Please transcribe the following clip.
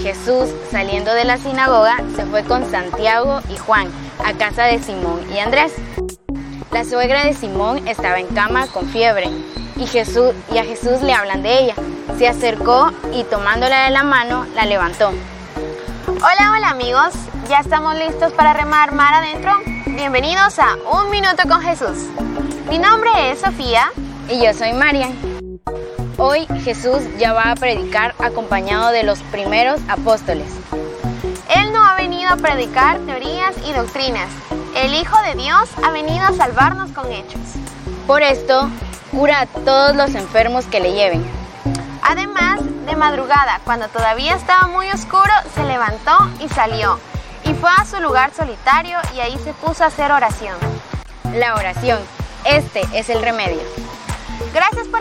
Jesús, saliendo de la sinagoga, se fue con Santiago y Juan a casa de Simón y Andrés. La suegra de Simón estaba en cama con fiebre y, Jesús, y a Jesús le hablan de ella. Se acercó y tomándola de la mano, la levantó. Hola, hola amigos, ¿ya estamos listos para remar mar adentro? Bienvenidos a Un Minuto con Jesús. Mi nombre es Sofía. Y yo soy Marian. Hoy Jesús ya va a predicar acompañado de los primeros apóstoles. Él no ha venido a predicar teorías y doctrinas. El Hijo de Dios ha venido a salvarnos con hechos. Por esto, cura a todos los enfermos que le lleven. Además, de madrugada, cuando todavía estaba muy oscuro, se levantó y salió. Y fue a su lugar solitario y ahí se puso a hacer oración. La oración, este es el remedio.